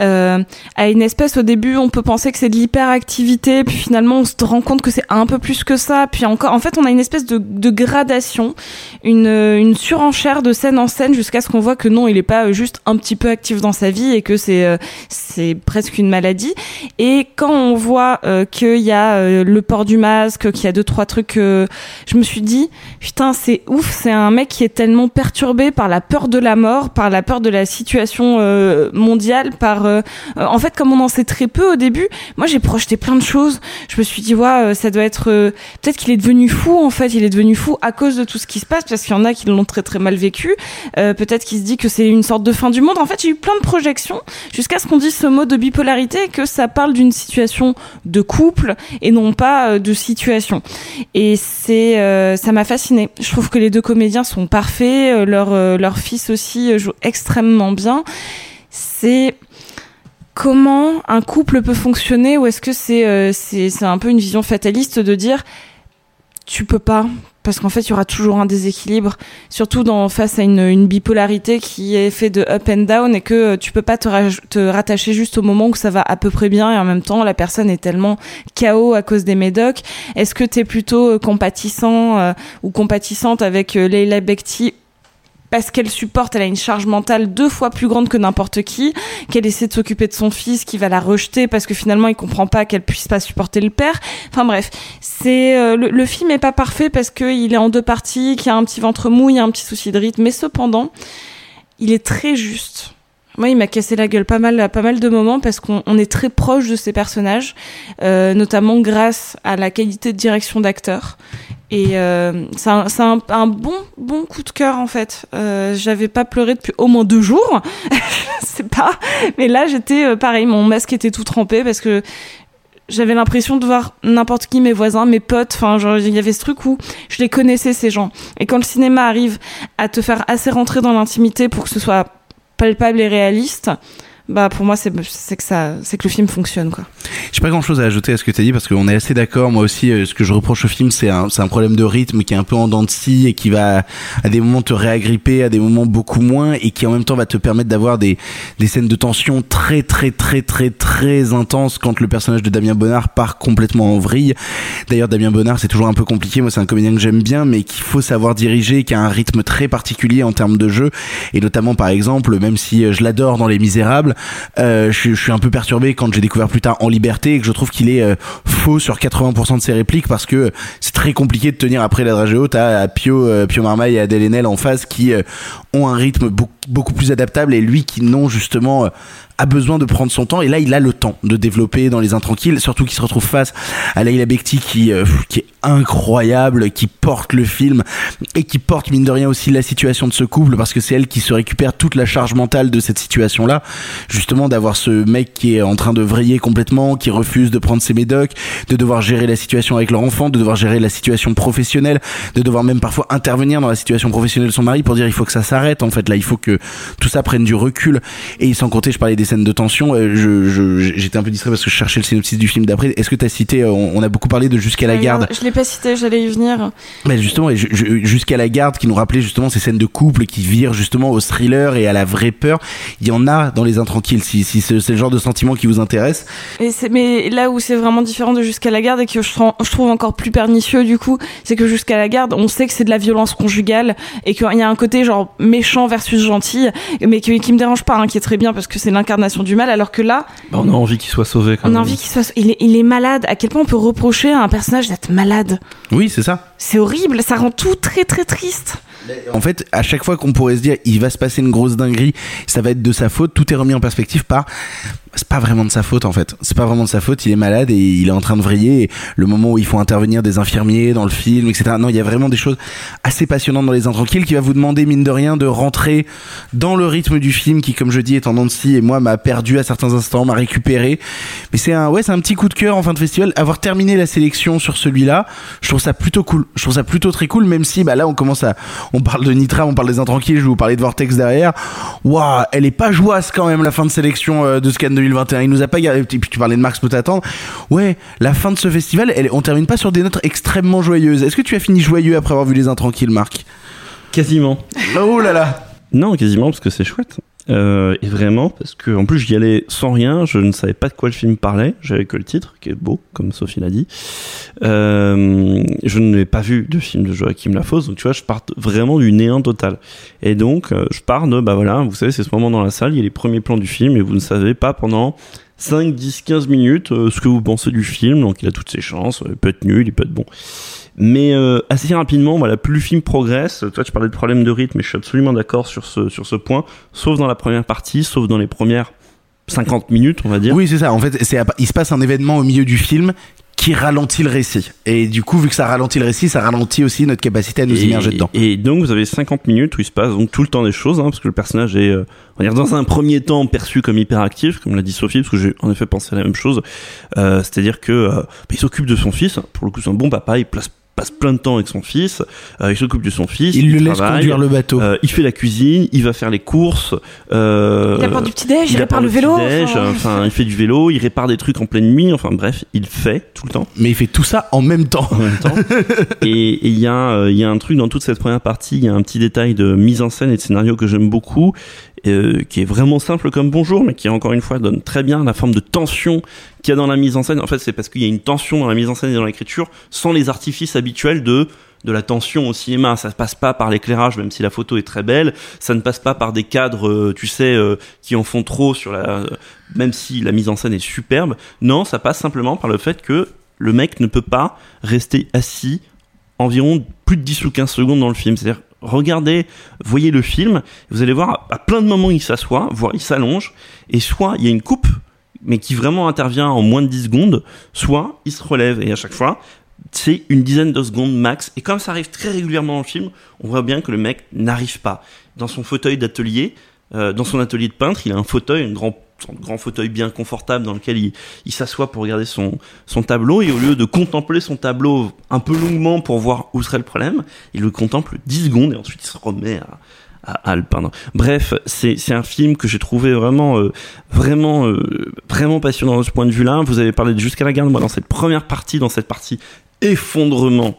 euh, à une espèce au début on peut penser que c'est de l'hyperactivité puis finalement on se rend compte que c'est un peu plus que ça. Puis encore en fait on a une espèce de, de gradation une, une surenchère de scène en scène jusqu'à ce qu'on voit que non il est pas juste un petit peu actif dans sa vie et que c'est euh, c'est presque une maladie. Et quand on voit euh, qu'il y a euh, le port du masque qu'il y a deux trois trucs euh, je me suis dit putain c'est ouf c'est un mec qui est tellement perturbé par la peur de la mort par la peur de la situation euh, mondiale par euh, euh, en fait comme on en sait très peu au début moi j'ai projeté plein de choses. Je me suis dit ouais euh, ça doit être peut-être qu'il est devenu fou en fait. Il est devenu fou à cause de tout ce qui se passe parce qu'il y en a qui l'ont très très mal vécu. Peut-être qu'il se dit que c'est une sorte de fin du monde. En fait j'ai eu plein de projections jusqu'à ce qu'on dise ce mot de bipolarité que ça parle d'une situation de couple et non pas de situation. Et c'est ça m'a fasciné je trouve que les deux comédiens sont parfaits leur leur fils aussi joue extrêmement bien. C'est comment un couple peut fonctionner ou est-ce que c'est euh, c'est c'est un peu une vision fataliste de dire tu peux pas parce qu'en fait il y aura toujours un déséquilibre surtout dans face à une, une bipolarité qui est fait de up and down et que euh, tu peux pas te rattacher juste au moment où ça va à peu près bien et en même temps la personne est tellement chaos à cause des médocs. Est-ce que tu es plutôt euh, compatissant euh, ou compatissante avec euh, Leila Bekti parce qu'elle supporte, elle a une charge mentale deux fois plus grande que n'importe qui, qu'elle essaie de s'occuper de son fils, qui va la rejeter parce que finalement il comprend pas qu'elle puisse pas supporter le père. Enfin bref, c'est euh, le, le film est pas parfait parce que il est en deux parties, qu'il y a un petit ventre mou, il y a un petit souci de rythme, mais cependant, il est très juste. Moi, il m'a cassé la gueule pas mal pas mal de moments parce qu'on on est très proche de ces personnages, euh, notamment grâce à la qualité de direction d'acteur. Et euh, c'est un, un, bon bon coup de cœur en fait. Euh, J'avais pas pleuré depuis au moins deux jours, c'est pas. Mais là, j'étais euh, pareil, mon masque était tout trempé parce que j'avais l'impression de voir n'importe qui, mes voisins, mes potes. Enfin, il y avait ce truc où je les connaissais ces gens. Et quand le cinéma arrive à te faire assez rentrer dans l'intimité pour que ce soit palpable et réaliste, bah pour moi c'est que ça c'est que le film fonctionne quoi. J'ai pas grand chose à ajouter à ce que tu as dit parce qu'on est assez d'accord. Moi aussi, euh, ce que je reproche au film, c'est un, un problème de rythme qui est un peu en dents de scie et qui va à des moments te réagripper, à des moments beaucoup moins et qui en même temps va te permettre d'avoir des, des scènes de tension très, très, très, très, très intenses quand le personnage de Damien Bonnard part complètement en vrille. D'ailleurs, Damien Bonnard, c'est toujours un peu compliqué. Moi, c'est un comédien que j'aime bien, mais qu'il faut savoir diriger, qui a un rythme très particulier en termes de jeu. Et notamment, par exemple, même si euh, je l'adore dans Les Misérables, euh, je, suis- je suis un peu perturbé quand j'ai découvert plus tard En Liberté et que je trouve qu'il est euh, faux sur 80% de ses répliques parce que c'est très compliqué de tenir après la dragée haute à, Pio, euh, Pio Marmaille et Adèle Haenel en face qui euh, ont un rythme beaucoup, beaucoup plus adaptable et lui qui non justement euh, a besoin de prendre son temps. Et là il a le temps de développer dans les intranquilles surtout qu'il se retrouve face à Leila Bekti qui, euh, qui est incroyable qui porte le film et qui porte mine de rien aussi la situation de ce couple parce que c'est elle qui se récupère toute la charge mentale de cette situation là justement d'avoir ce mec qui est en train de vriller complètement qui refuse de prendre ses médocs de devoir gérer la situation avec leur enfant de devoir gérer la situation professionnelle de devoir même parfois intervenir dans la situation professionnelle de son mari pour dire il faut que ça s'arrête en fait là il faut que tout ça prenne du recul. Et sans compter je parlais des scènes de tension euh, je, je- j'étais un peu distrait parce que je cherchais le synopsis du film d'après. Est-ce que tu as cité euh, on, on a beaucoup parlé de jusqu'à la garde. Je l'ai pas cité, j'allais y venir. mais justement, jusqu'à la garde, qui nous rappelait justement ces scènes de couple qui virent justement au thriller et à la vraie peur. Il y en a dans Les Intranquilles, si, si c'est c'est le genre de sentiment qui vous intéresse? Et c'est, mais là où c'est vraiment différent de Jusqu'à la garde et que je, trouve- je trouve encore plus pernicieux du coup, c'est que Jusqu'à la garde, on sait que c'est de la violence conjugale et qu'il y a un côté genre méchant versus gentil, mais qui, qui me dérange pas, hein, qui est très bien parce que c'est l'incarnation du mal, alors que là, Bah, on a envie qu'il soit sauvé quand on même. a envie qu'il soit, il est, il est malade. À quel point on peut reprocher à un personnage d'être malade? Oui, c'est ça. C'est horrible, ça rend tout très très triste. En fait, à chaque fois qu'on pourrait se dire il va se passer une grosse dinguerie, ça va être de sa faute, tout est remis en perspective par c'est pas vraiment de sa faute en fait. C'est pas vraiment de sa faute, il est malade et il est en train de vriller. Le moment où il faut intervenir des infirmiers dans le film, etc. Non, il y a vraiment des choses assez passionnantes dans Les Intranquilles qui va vous demander, mine de rien, de rentrer dans le rythme du film qui, comme je dis, est en de scie et moi m'a perdu à certains instants, m'a récupéré. Mais c'est un, ouais, c'est un petit coup de cœur en fin de festival. Avoir terminé la sélection sur celui-là, je trouve ça plutôt cool. Je trouve ça plutôt très cool, même si, bah là, on commence à, on parle de Nitra, on parle des Intranquilles, je vais vous parler de Vortex derrière. Waouh, elle est pas joyeuse quand même, la fin de sélection euh, de Scan 2021. Il nous a pas gardé, et puis tu parlais de Marx peut t'attendre. Ouais, la fin de ce festival, elle, on termine pas sur des notes extrêmement joyeuses. Est-ce que tu as fini joyeux après avoir vu les Intranquilles, Marc? Quasiment. Oh là là Non, quasiment, parce que c'est chouette. Euh, et vraiment, parce que en plus j'y allais sans rien, je ne savais pas de quoi le film parlait, j'avais que le titre, qui est beau, comme Sophie l'a dit. Euh, je n'ai pas vu de film de Joachim Lafosse, donc tu vois, je pars vraiment du néant total. Et donc, euh, je pars de, bah voilà, vous savez, c'est ce moment dans la salle, il y a les premiers plans du film, et vous ne savez pas pendant 5, 10, 15 minutes euh, ce que vous pensez du film, donc il a toutes ses chances, il peut être nul, il peut être bon. Mais euh, assez rapidement, voilà, plus le film progresse, toi tu parlais de problème de rythme, et je suis absolument d'accord sur ce, sur ce point, sauf dans la première partie, sauf dans les premières 50 minutes, on va dire. Oui, c'est ça. En fait, c'est il se passe un événement au milieu du film qui ralentit le récil. Et du coup, vu que ça ralentit le récit, ça ralentit aussi notre capacité à nous et, immerger dedans. Et donc, vous avez 50 minutes où il se passe donc tout le temps des choses, hein, parce que le personnage est, euh, on va dire, dans un premier temps perçu comme hyperactif, comme l'a dit Sophie, parce que j'ai en effet pensé à la même chose. Euh, C'est-à-dire que euh, bah, il s'occupe de son fils. Pour le coup, c'est un bon papa. Il place passe plein de temps avec son fils, euh, il s'occupe de son fils, il, il le laisse travaille, conduire le bateau, euh, il fait la cuisine, il va faire les courses, euh, il apporte du petit déj, il, répare le, vélo, déj, enfin... enfin... il fait du vélo, il répare des trucs en pleine nuit, enfin bref, il fait tout le temps. Mais il fait tout ça en même temps. En même temps. et il y a il y a un truc dans toute cette première partie, il y a un petit détail de mise en scène et de scénario que j'aime beaucoup euh, qui est vraiment simple comme bonjour, mais qui encore une fois donne très bien la forme de tension qu'il y a dans la mise en scène. En fait, c'est parce qu'il y a une tension dans la mise en scène et dans l'écriture, sans les artifices habituels de de la tension au cinéma. Ça ne passe pas par l'éclairage, même si la photo est très belle. Ça ne passe pas par des cadres, euh, tu sais, euh, qui en font trop sur la, même si la mise en scène est superbe. Non, ça passe simplement par le fait que le mec ne peut pas rester assis environ plus de 10 ou 15 secondes dans le film. C'est-à-dire regardez, voyez le film, vous allez voir à plein de moments il s'assoit, voire il s'allonge, et soit il y a une coupe, mais qui vraiment intervient en moins de 10 secondes, soit il se relève, et à chaque fois, c'est une dizaine de secondes max, et comme ça arrive très régulièrement dans le film, on voit bien que le mec n'arrive pas. Dans son fauteuil d'atelier, euh, dans son atelier de peintre, il a un fauteuil, un grand son grand fauteuil bien confortable dans lequel il, il s'assoit pour regarder son, son tableau et au lieu de contempler son tableau un peu longuement pour voir où serait le problème, il le contemple 10 secondes et ensuite il se remet à, à, le peindre. Bref, c'est c'est un film que j'ai trouvé vraiment euh, vraiment euh, vraiment passionnant de ce point de vue-là. Vous avez parlé de Jusqu'à la garde, moi dans cette première partie, dans cette partie effondrement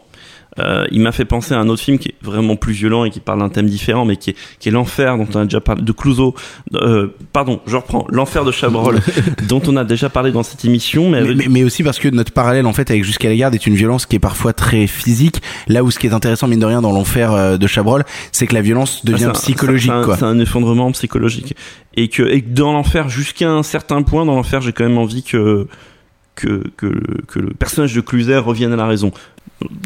euh, il m'a fait penser à un autre film qui est vraiment plus violent et qui parle d'un thème différent, mais qui est, qui est l'enfer dont on a déjà parlé de Clouseau. Euh, pardon, je reprends l'enfer de Chabrol dont on a déjà parlé dans cette émission. Mais, mais, mais, mais, aussi parce que notre parallèle en fait avec Jusqu'à la garde est une violence qui est parfois très physique. Là où ce qui est intéressant mine de rien dans l'enfer euh, de Chabrol, c'est que la violence devient Ah, psychologique. C'est un, un effondrement psychologique et que, et que dans l'enfer jusqu'à un certain point dans l'enfer, j'ai quand même envie que que, que, que le personnage de Cluzet revienne à la raison.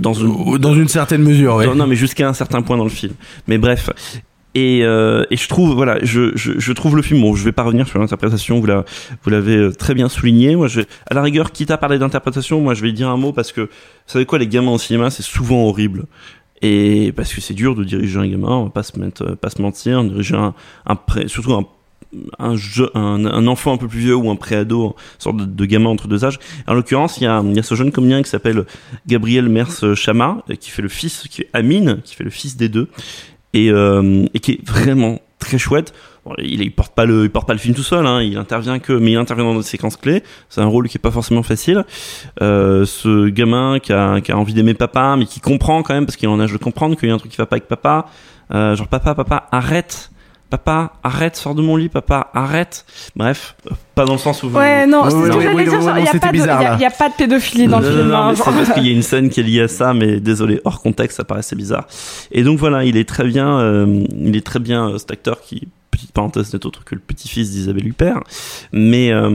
Dans une, dans une certaine mesure, ouais. Non, non, mais jusqu'à un certain point dans le film. Mais bref. Et, euh, et je trouve, voilà, je, je, je trouve le film, bon, je vais pas revenir sur l'interprétation, vous la- vous l'avez euh, très bien souligné. Moi, je, à la rigueur, quitte à parler d'interprétation, moi, je vais dire un mot parce que, vous savez quoi, les gamins au cinéma, c'est souvent horrible. Et parce que c'est dur de diriger un gamin, on va pas se mettre, euh, pas se mentir, diriger un, un surtout un un, enfant un peu plus vieux ou un préado, sorte de, gamin entre deux âges. En l'occurrence, il y a, y a ce jeune comédien qui s'appelle Gabriel Mers Chama, euh, qui fait le fils, qui est Amine, qui fait le fils des deux, et, euh, et qui est vraiment très chouette. Il, il porte pas le, il porte pas le film tout seul, hein, il intervient que, mais il intervient dans des séquences clés. C'est un rôle qui est pas forcément facile. Euh, ce gamin qui a, qui a envie d'aimer papa, mais qui comprend quand même parce qu'il est en âge de comprendre qu'il y a un truc qui va pas avec papa. Euh, genre papa, papa, arrête. Papa, arrête, sors de mon lit, papa, arrête. Bref, pas dans le sens où vous. Ouais, non, Ouais, c'est ouais, genre, non, Il n'y a, c'était pas de- bizarre, il y a- là. il y a pas de pédophilie dans le Non, film. non, hein, mais c'est parce qu'il y a une scène qui est liée à ça, mais désolé, hors contexte, ça paraissait bizarre. Et donc voilà, il est très bien, euh, il est très bien euh, cet acteur qui, petite parenthèse, n'est autre que le petit-fils d'Isabelle Huppert. Mais, euh,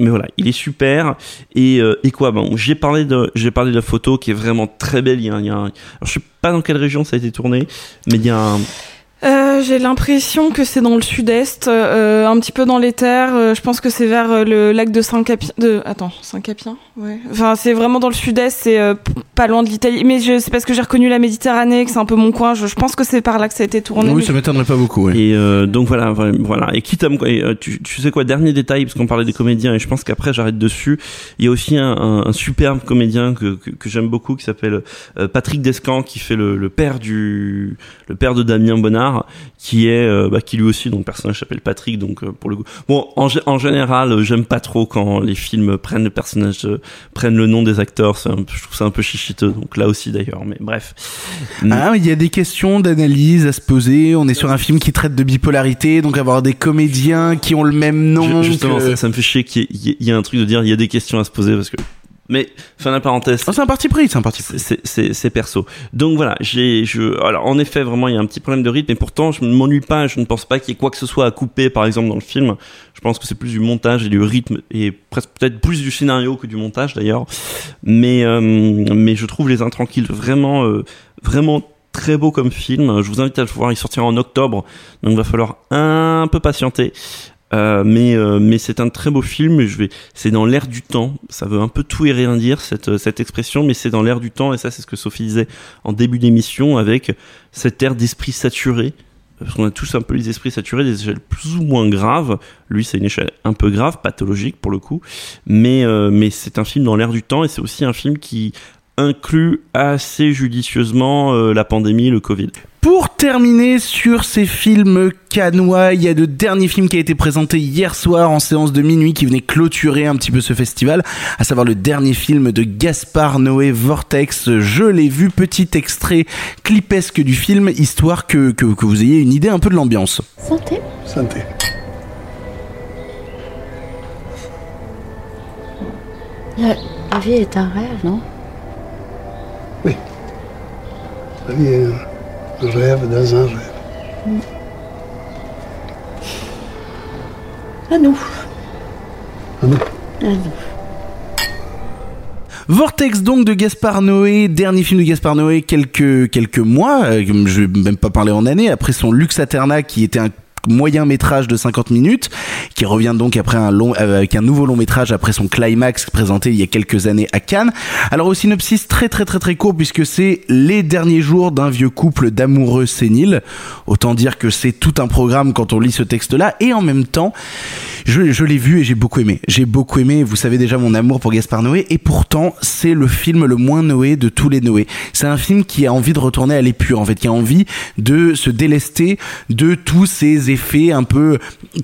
mais voilà, il est super. Et, euh, et quoi, bon, j'ai parlé de, j'ai parlé de la photo qui est vraiment très belle. Il y a, un- il y a un- alors, je sais pas dans quelle région ça a été tourné, mais il y a un, Euh, J'ai l'impression que c'est dans le sud-est, euh, un petit peu dans les terres. euh, je pense que c'est vers euh, le lac de Saint-Capien. De... Attends, Saint-Capien Ouais. Enfin, c'est vraiment dans le sud-est, c'est euh, pas loin de l'Italie. Mais je- c'est parce que j'ai reconnu la Méditerranée, que c'est un peu mon coin. Je, je pense que c'est par là que ça a été tourné. Oui, mais- ça m'étonnerait pas beaucoup. ouais. Et euh, donc voilà, voilà. Et quitte à me, tu, tu sais quoi, dernier détail, parce qu'on parlait des comédiens, et je pense qu'après j'arrête dessus. Il y a aussi un, un, un superbe comédien que, que, que j'aime beaucoup, qui s'appelle euh, Patrick Descamps, qui fait le, le père du, le père de Damien Bonnard, qui est euh, bah, qui lui aussi donc personnage s'appelle Patrick donc euh, pour le coup bon en, gé- en général euh, j'aime pas trop quand les films prennent le personnage euh, prennent le nom des acteurs un je trouve ça un peu chichiteux donc là aussi d'ailleurs mais bref Ah, il y a des questions d'analyse à se poser. On est sur un film qui traite de bipolarité, donc avoir des comédiens qui ont le même nom. Ju- justement que- ça, ça me fait chier qu'il y, il y ait un truc de dire il y a des questions à se poser parce que mais fin de la parenthèse c'est un parti pris c'est un parti pris. C'est perso. Donc voilà j'ai je alors en effet vraiment il y a un petit problème de rythme et pourtant je ne m'ennuie pas je ne pense pas qu'il y ait quoi que ce soit à couper par exemple dans le film. Je pense que c'est plus du montage et du rythme et presque peut-être plus du scénario que du montage d'ailleurs. Mais euh, mais je trouve les intranquilles vraiment euh, vraiment très beau comme film. Je vous invite à le voir il sortira en octobre donc il va falloir un peu patienter euh, mais euh, mais c'est un très beau film je vais c'est dans l'air du temps. Ça veut un peu tout et rien dire cette euh, cette expression mais c'est dans l'air du temps et ça c'est ce que Sophie disait en début d'émission avec cet air d'esprit saturé. Parce qu'on a tous un peu les esprits saturés des échelles plus ou moins graves. Lui c'est une échelle un peu grave pathologique pour le coup. Mais mais c'est un film dans l'air du temps et c'est aussi un film qui inclut assez judicieusement la pandémie le Covid Pour terminer sur ces films canois, il y a le dernier film qui a été présenté hier soir en séance de minuit qui venait clôturer un petit peu ce festival, à savoir le dernier film de Gaspard Noé Vortex. Je l'ai vu, petit extrait clipesque du film, histoire que, que, que vous ayez une idée un peu de l'ambiance. Santé. Santé. La, la vie est un rêve, non? La vie est un rêve dans un rêve. À nous. À nous. À nous. Vortex donc de Gaspard Noé, dernier film de Gaspard Noé quelques quelques mois, euh, je vais même pas parler en années, après son Lux Aeterna qui était un moyen métrage de 50 minutes qui revient donc après un long euh, avec un nouveau long métrage après son climax présenté il y a quelques années à Cannes. Alors au synopsis très très très très court puisque c'est les derniers jours d'un vieux couple d'amoureux séniles. Autant dire que c'est tout un programme quand on lit ce texte là et en même temps je, je l'ai vu et j'ai beaucoup aimé. J'ai beaucoup aimé, vous savez déjà mon amour pour Gaspard Noé, et pourtant c'est le film le moins Noé de tous les Noé. C'est un film qui a envie de retourner à l'épure, en fait, qui a envie de se délester de tous ces effets un peu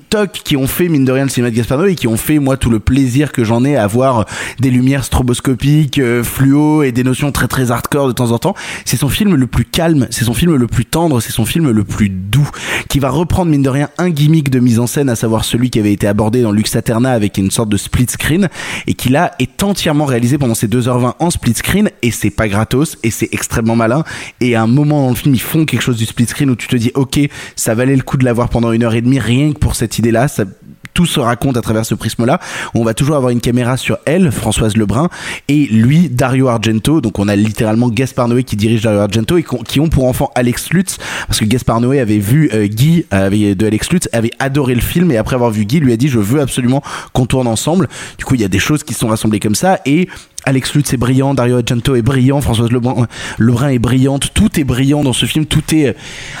toc qui ont fait, mine de rien, le cinéma de Gaspard Noé, et qui ont fait, moi, tout le plaisir que j'en ai à voir des lumières stroboscopiques, euh, fluo, et des notions très très hardcore de temps en temps. C'est son film le plus calme, c'est son film le plus tendre, c'est son film le plus doux, qui va reprendre, mine de rien, un gimmick de mise en scène, à savoir celui qui avait été abordé dans Lux Aeterna avec une sorte de split screen et qui là est entièrement réalisé pendant ces 2h20 en split screen et c'est pas gratos et c'est extrêmement malin et à un moment dans le film ils font quelque chose du split screen où tu te dis ok ça valait le coup de l'avoir pendant une heure et demie rien que pour cette idée là ça tout se raconte à travers ce prisme-là. On va toujours avoir une caméra sur elle, Françoise Lebrun, et lui, Dario Argento. Donc on a littéralement Gaspard Noé qui dirige Dario Argento et qui ont pour enfant Alex Lutz, parce que Gaspard Noé avait vu euh, Guy de Alex Lutz, avait adoré le film et après avoir vu Guy lui a dit je veux absolument qu'on tourne ensemble. Du coup il y a des choses qui sont rassemblées comme ça et Alex Lutz est brillant, Dario Argento est brillant, Françoise Lebrun, Lebrun est brillante, tout est brillant dans ce film, tout est euh,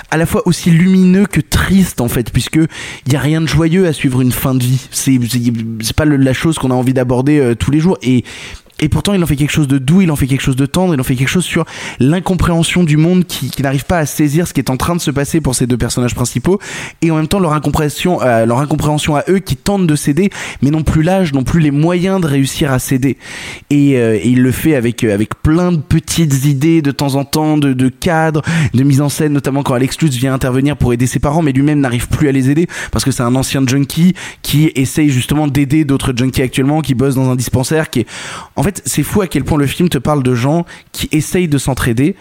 à la fois aussi lumineux que triste en fait, puisque il y a rien de joyeux à suivre une fin de vie. C'est pas la chose qu'on a envie d'aborder euh, tous les jours et pourtant, il en fait quelque chose de doux, il en fait quelque chose de tendre, il en fait quelque chose sur l'incompréhension du monde qui, qui n'arrive pas à saisir ce qui est en train de se passer pour ces deux personnages principaux, et en même temps leur incompréhension, euh, leur incompréhension à eux qui tentent de céder, mais n'ont plus l'âge, n'ont plus les moyens de réussir à céder. Et, euh, et il le fait avec euh, avec plein de petites idées de temps en temps, de, de cadres, de mise en scène, notamment quand Alex Lutz vient intervenir pour aider ses parents, mais lui-même n'arrive plus à les aider parce que c'est un ancien junkie qui essaye justement d'aider d'autres junkies actuellement, qui bossent dans un dispensaire, qui est... En fait, c'est fou à quel point le film te parle de gens qui essayent de s'entraider.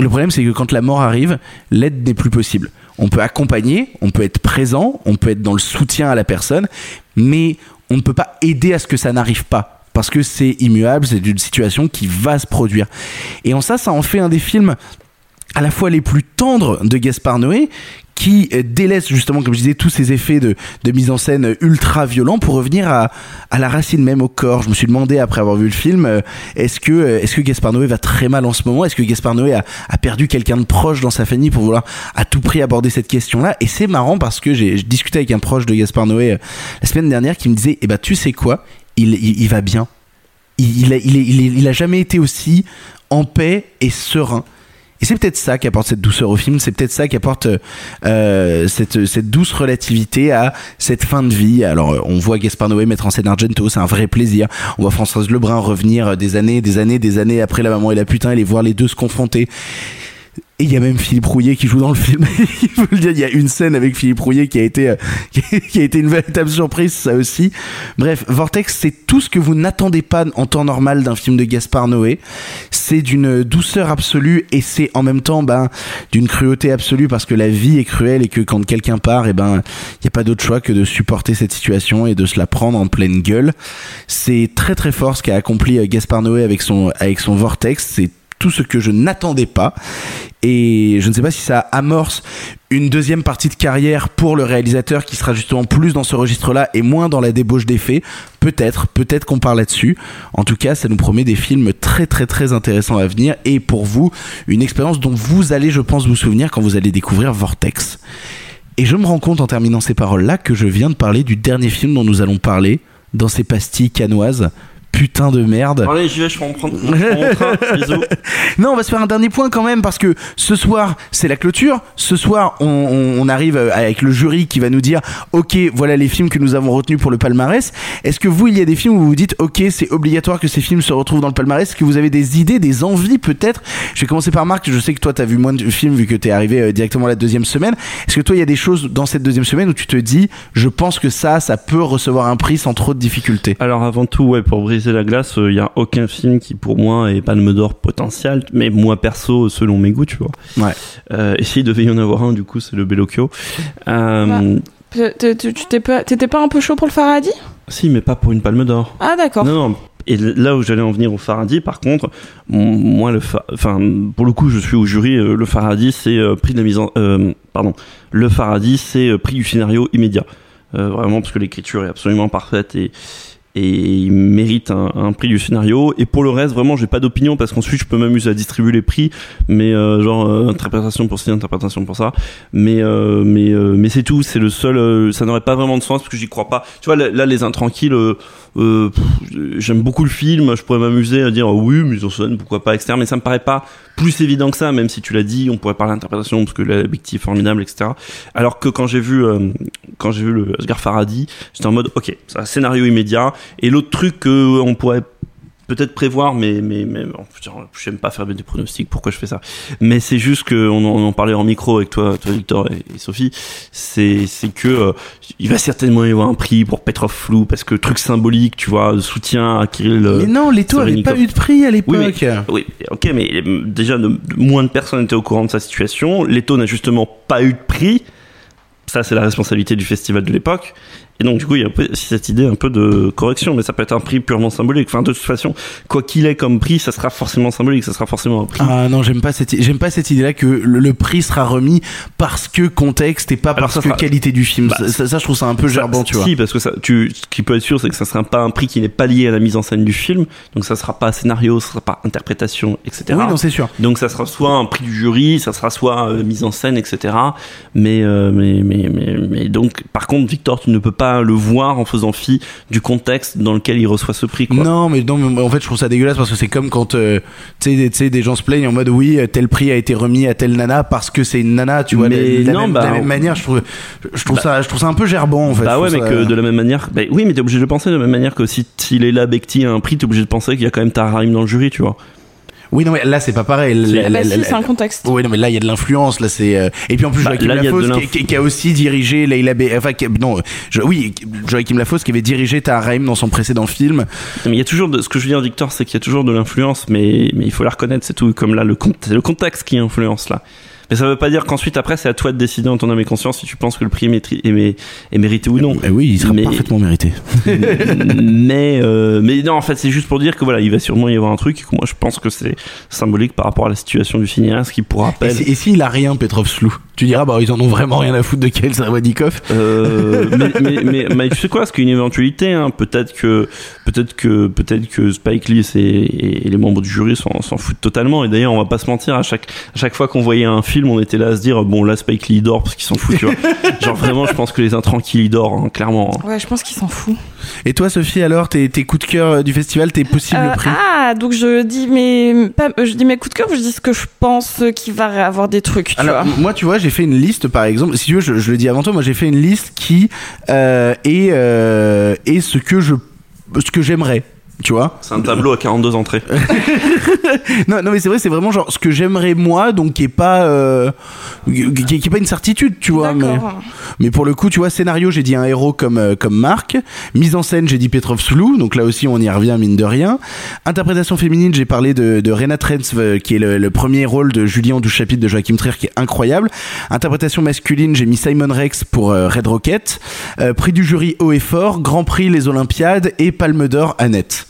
Le problème, c'est que quand la mort arrive, l'aide n'est plus possible. On peut accompagner, on peut être présent, on peut être dans le soutien à la personne, mais on ne peut pas aider à ce que ça n'arrive pas. Parce que c'est immuable, c'est une situation qui va se produire. Et en ça, ça en fait un des films à la fois les plus tendres de Gaspard Noé, qui euh, délaisse justement, comme je disais, tous ces effets de, mise en scène ultra violents pour revenir à, la racine même au corps. Je me suis demandé après avoir vu le film, euh, est-ce que, euh, est-ce que Gaspard Noé va très mal en ce moment? Est-ce que Gaspard Noé a, perdu quelqu'un de proche dans sa famille pour vouloir à tout prix aborder cette question-là? Et c'est marrant parce que j'ai discuté avec un proche de Gaspard Noé euh, la semaine dernière qui me disait, eh ben tu sais quoi, il, va bien. Il, est- est- il a jamais été aussi en paix et serein. Et c'est peut-être ça qui apporte cette douceur au film, c'est peut-être ça qui apporte euh, cette, cette douce relativité à cette fin de vie. Alors, euh, on voit Gaspard Noé mettre en scène Argento, c'est un vrai plaisir. On voit Françoise Lebrun revenir des années, des années, des années après La Maman et la Putain et les voir les deux se confronter. Et il y a même Philippe Rouillet qui joue dans le film. il faut le dire, il y a une scène avec Philippe Rouillet qui a été, euh, qui a été une véritable surprise, ça aussi. Bref, Vortex, c'est tout ce que vous n'attendez pas en temps normal d'un film de Gaspard Noé. C'est d'une douceur absolue et c'est en même temps, ben, d'une cruauté absolue parce que la vie est cruelle et que quand quelqu'un part, et ben, il n'y a pas d'autre choix que de supporter cette situation et de se la prendre en pleine gueule. C'est très très fort ce qu'a accompli euh, Gaspard Noé avec son, avec son Vortex. C'est tout ce que je n'attendais pas. Et je ne sais pas si ça amorce une deuxième partie de carrière pour le réalisateur qui sera justement plus dans ce registre-là et moins dans la débauche d'effets. Peut-être, peut-être qu'on parle là-dessus. En tout cas, ça nous promet des films très très très intéressants à venir et pour vous, une expérience dont vous allez, je pense, vous souvenir quand vous allez découvrir Vortex. Et je me rends compte en terminant ces paroles-là que je viens de parler du dernier film dont nous allons parler dans ces pastilles canoises putain de merde. Allez, j'y vais, je mon train. Non, on va se faire un dernier point quand même parce que ce soir, c'est la clôture. Ce soir, on, on- on arrive euh, avec le jury qui va nous dire Ok, voilà les films que nous avons retenus pour le palmarès. Est-ce que vous, il y a des films où vous vous dites Ok, c'est obligatoire que ces films se retrouvent dans le palmarès? Est-ce que vous avez des idées, des envies peut-être? Je vais commencer par Marc. Je sais que toi, t'as vu moins de films vu que t'es arrivé euh, directement la deuxième semaine. Est-ce que toi, il y a des choses dans cette deuxième semaine où tu te dis Je pense que ça, ça peut recevoir un prix sans trop de difficultés? Alors avant tout, ouais, pour briser la glace, il y a aucun film qui pour moi est Palme d'Or potentiel, mais moi perso, selon mes goûts, tu vois. Ouais. Euh, et s'il devait y en avoir un, du coup, c'est le Bellocchio. Euh, Tu tu- pas, t'étais pas un peu chaud pour le Faraday Si, mais pas pour une Palme d'Or. Ah d'accord. Non, non. Et là où j'allais en venir au Faraday, par contre, moi, le enfin, pour le coup, je suis au jury. euh, Le Faraday, c'est euh, prix de la mise en, euh, pardon, le Faraday, c'est euh, prix du scénario immédiat. Euh, vraiment parce que l'écriture est absolument parfaite et et il mérite un, prix du scénario. Et pour le reste, vraiment, j'ai pas d'opinion parce qu'ensuite, je peux m'amuser à distribuer les prix, mais euh, genre euh, interprétation pour ci, interprétation pour ça. Mais euh, mais euh, mais c'est tout. C'est le seul. euh, ça n'aurait pas vraiment de sens parce que j'y crois pas. Tu vois, là, les intranquilles. Euh, j'aime beaucoup le film. Je pourrais m'amuser à dire oui, mise en scène, pourquoi pas, etc. Mais ça me paraît pas plus évident que ça. Même si tu l'as dit, on pourrait parler d'interprétation parce que la Bicti est formidable, etc. Alors que quand j'ai vu euh, quand j'ai vu le Asghar Farhadi, j'étais en mode ok, c'est un scénario immédiat. Et l'autre truc que on pourrait peut-être prévoir, mais mais mais bon, j'aime pas faire des pronostics. Pourquoi je fais ça? Mais c'est juste que on, en- parlait en micro avec toi, toi Victor et, et Sophie. C'est c'est que euh, il va certainement y avoir un prix pour Petrov Flou parce que truc symbolique, tu vois, soutien à Kirill. Mais non, Leto avait Serenikov. pas eu de prix à l'époque. Oui, mais, oui, ok, mais déjà, de- moins de personnes étaient au courant de sa situation. Leto n'a justement pas eu de prix. Ça, c'est la responsabilité du festival de l'époque. Et donc, du coup, il y a un peu cette idée un peu de correction, mais ça peut être un prix purement symbolique. Enfin, de toute façon, quoi qu'il ait comme prix, ça sera forcément symbolique, ça sera forcément un prix. Ah non, j'aime pas cette j'aime pas cette idée-là que le, le prix sera remis parce que contexte et pas Alors, parce que sera- qualité du film. Bah, ça, ça- ça, je trouve ça un peu Ça- gerbant, tu vois. Si, parce que ça, tu, ce qui peut être sûr, c'est que ça sera pas un prix qui n'est pas lié à la mise en scène du film. Donc, ça sera pas scénario, ça sera pas interprétation, etc. Oui, non, c'est sûr. Donc, ça sera soit un prix du jury, ça sera soit euh, mise en scène, etc. Mais, euh, mais, mais, mais, mais donc, par contre, Victor, tu ne peux pas le voir en faisant fi du contexte dans lequel il reçoit ce prix, quoi. Non, mais non, mais en fait, je trouve ça dégueulasse parce que c'est comme quand euh, tu sais, des- gens se plaignent en mode oui, euh, tel prix a été remis à telle nana parce que c'est une nana, tu vois. Mais de la, non, même, de bah, la même on- manière, je trouve, je trouve Bah- ça, je trouve ça un peu gerbant en fait. Bah ouais, mais que de la même manière. Bah oui, mais t'es obligé de penser de la même manière que si, si Leila Bekti a un prix, t'es obligé de penser qu'il y a quand même Tahar Rahim dans le jury, tu vois. Oui, non, mais là, c'est pas pareil. Bah si, c'est un contexte. Oui, non, mais là, il y a de l'influence. Là, c'est. euh, Et puis en plus, Bah, Joachim Lafosse, qui, qui- qui a aussi dirigé Leila B. Enfin, qui- non, je- oui, Joachim Lafosse qui avait dirigé Tahar Rahim dans son précédent film. Non, Mais il y a toujours de, ce que je veux dire, Victor, c'est qu'il y a toujours de l'influence, mais, mais il faut la reconnaître, c'est tout. Comme là, le, c'est le contexte qui influence là. Mais ça veut pas dire qu'ensuite, après, c'est à toi de décider en ton âme et conscience si tu penses que le prix est, mé- mérité ou non. Eh oui, il sera Mais- parfaitement mérité. mais, euh, mais non, en fait, c'est juste pour dire que voilà, il va sûrement y avoir un truc moi, je pense que c'est symbolique par rapport à la situation du cinéaste qui, pour Et rappel, Et s'il a rien, Petrov Slou Tu diras, bah, ils en ont vraiment rien à foutre de Kirill Sawadikov. Euh, mais, mais, mais, mais tu sais quoi, c'est qu'une éventualité. Hein. Peut-être que, peut-être que, peut-être que Spike Lee et, et les membres du jury s'en, s'en foutent totalement. Et d'ailleurs, on va pas se mentir, à chaque, à chaque fois qu'on voyait un film, on était là à se dire bon là Spike Lee dort parce qu'ils s'en foutent, tu vois. Genre vraiment, je pense que les intranquilles il dort, hein, clairement. Ouais, je pense qu'il s'en fout. Et toi, Sophie, alors, tes, tes coups de cœur euh, du festival, tes possibles Euh, prix ah, donc je dis mes, pas, euh, je dis mes coups de cœur, ou je dis ce que je pense qu'il va avoir des trucs, tu Alors, vois. moi, tu vois, j'ai fait une liste, par exemple. Si tu veux, je, je le dis avant toi, moi, j'ai fait une liste qui euh, est, euh, est ce que je, ce que j'aimerais. Tu vois C'est un tableau à 42 entrées. non, non, mais c'est vrai, c'est vraiment genre ce que j'aimerais moi, donc qui est pas, euh, qui, qui- qui est pas une certitude, tu vois. Mais, mais pour le coup, tu vois, scénario, j'ai dit un héros comme euh, comme Marc. Mise en scène, j'ai dit Petrov Slou, donc là aussi on y revient mine de rien. Interprétation féminine, j'ai parlé de, de Rena Trentz, euh, qui est le, le premier rôle de Julien 12 chapitres de Joachim Trier, qui est incroyable. Interprétation masculine, j'ai mis Simon Rex pour euh, Red Rocket. Euh, prix du jury haut et fort, Grand Prix les Olympiades et Palme d'Or Annette.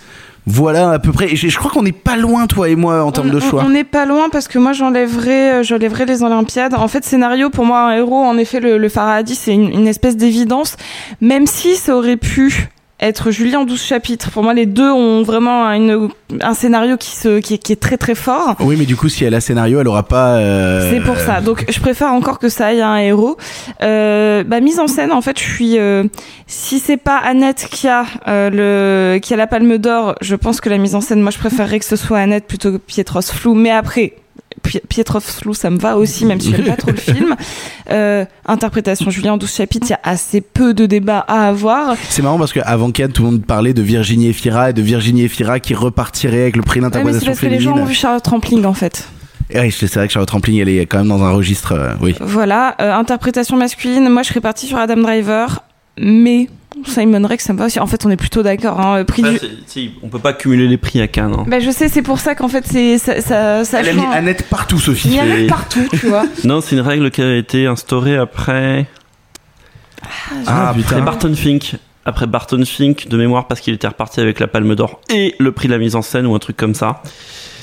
Voilà à peu près. Et je, je crois qu'on n'est pas loin, toi et moi, en termes de choix. On n'est pas loin parce que moi j'enlèverais, euh, j'enlèverais les Olympiades. En fait, scénario pour moi un héros, en effet le, le Faraday c'est une, une espèce d'évidence, même si ça aurait pu être Julien en 12 chapitres. Pour moi, les deux ont vraiment une, un scénario qui, se, qui, est, qui est très très fort. Oui, mais du coup, si elle a scénario, elle aura pas. euh, C'est pour ça. Donc, je préfère encore que ça aille à un héros. Euh, bah, mise en scène, en fait, je suis. euh, si c'est pas Annette qui a euh, le qui a la Palme d'Or, je pense que la mise en scène, moi, je préférerais que ce soit Annette plutôt que Pietros Flou. Mais après. Pi- Pietros Flou, ça me va aussi, même si j'aime pas trop le film. Euh, interprétation Julien en 12 chapitres, il y a assez peu de débats à avoir. C'est marrant parce qu'avant Cannes, tout le monde parlait de Virginie Efira et de Virginie Efira qui repartirait avec le prix Ouais, mais c'est d'interprétation parce que les gens ont vu Charlotte Rampling, en fait. Et oui, c'est vrai que Charlotte Rampling, elle est quand même dans un registre. euh, oui. Voilà, euh, interprétation masculine, moi je serais partie sur Adam Driver, mais Simon Rex ça me va aussi. En fait, on est plutôt d'accord. Hein. Prix Après, du... c'est- c'est- on peut pas cumuler les prix à Cannes. hein. Bah, je sais, c'est pour ça qu'en fait, c'est ça, ça, ça Elle a mis. Annette partout, Sophie. Il y en a Et- partout, tu vois. Non, c'est une règle qui a été instaurée après. Ah, après putain. Barton Fink. Après Barton Fink, de mémoire, parce qu'il était reparti avec la Palme d'Or et le prix de la mise en scène ou un truc comme ça.